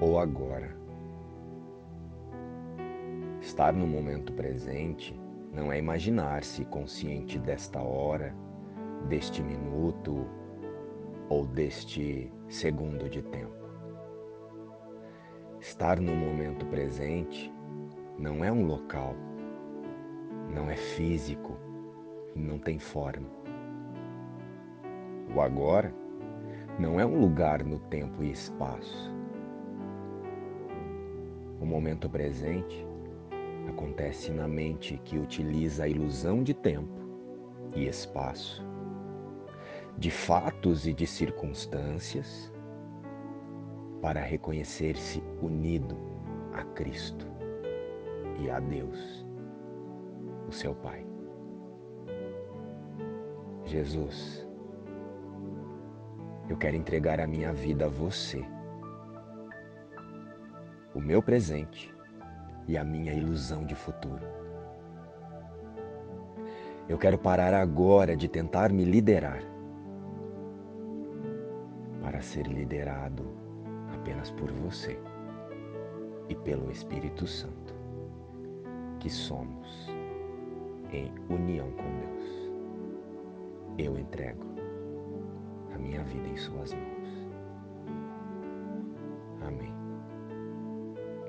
ou agora. Estar no momento presente não é imaginar-se consciente desta hora, deste minuto ou deste segundo de tempo. Estar no momento presente não é um local, não é físico e não tem forma. O agora não é um lugar no tempo e espaço. O momento presente acontece na mente que utiliza a ilusão de tempo e espaço, de fatos e de circunstâncias para reconhecer-se unido a Cristo e a Deus, o seu Pai. Jesus, eu quero entregar a minha vida a você, o meu presente e a minha ilusão de futuro. Eu quero parar agora de tentar me liderar para ser liderado apenas por você e pelo Espírito Santo, que somos em união com Deus. Eu entrego a minha vida em Suas mãos.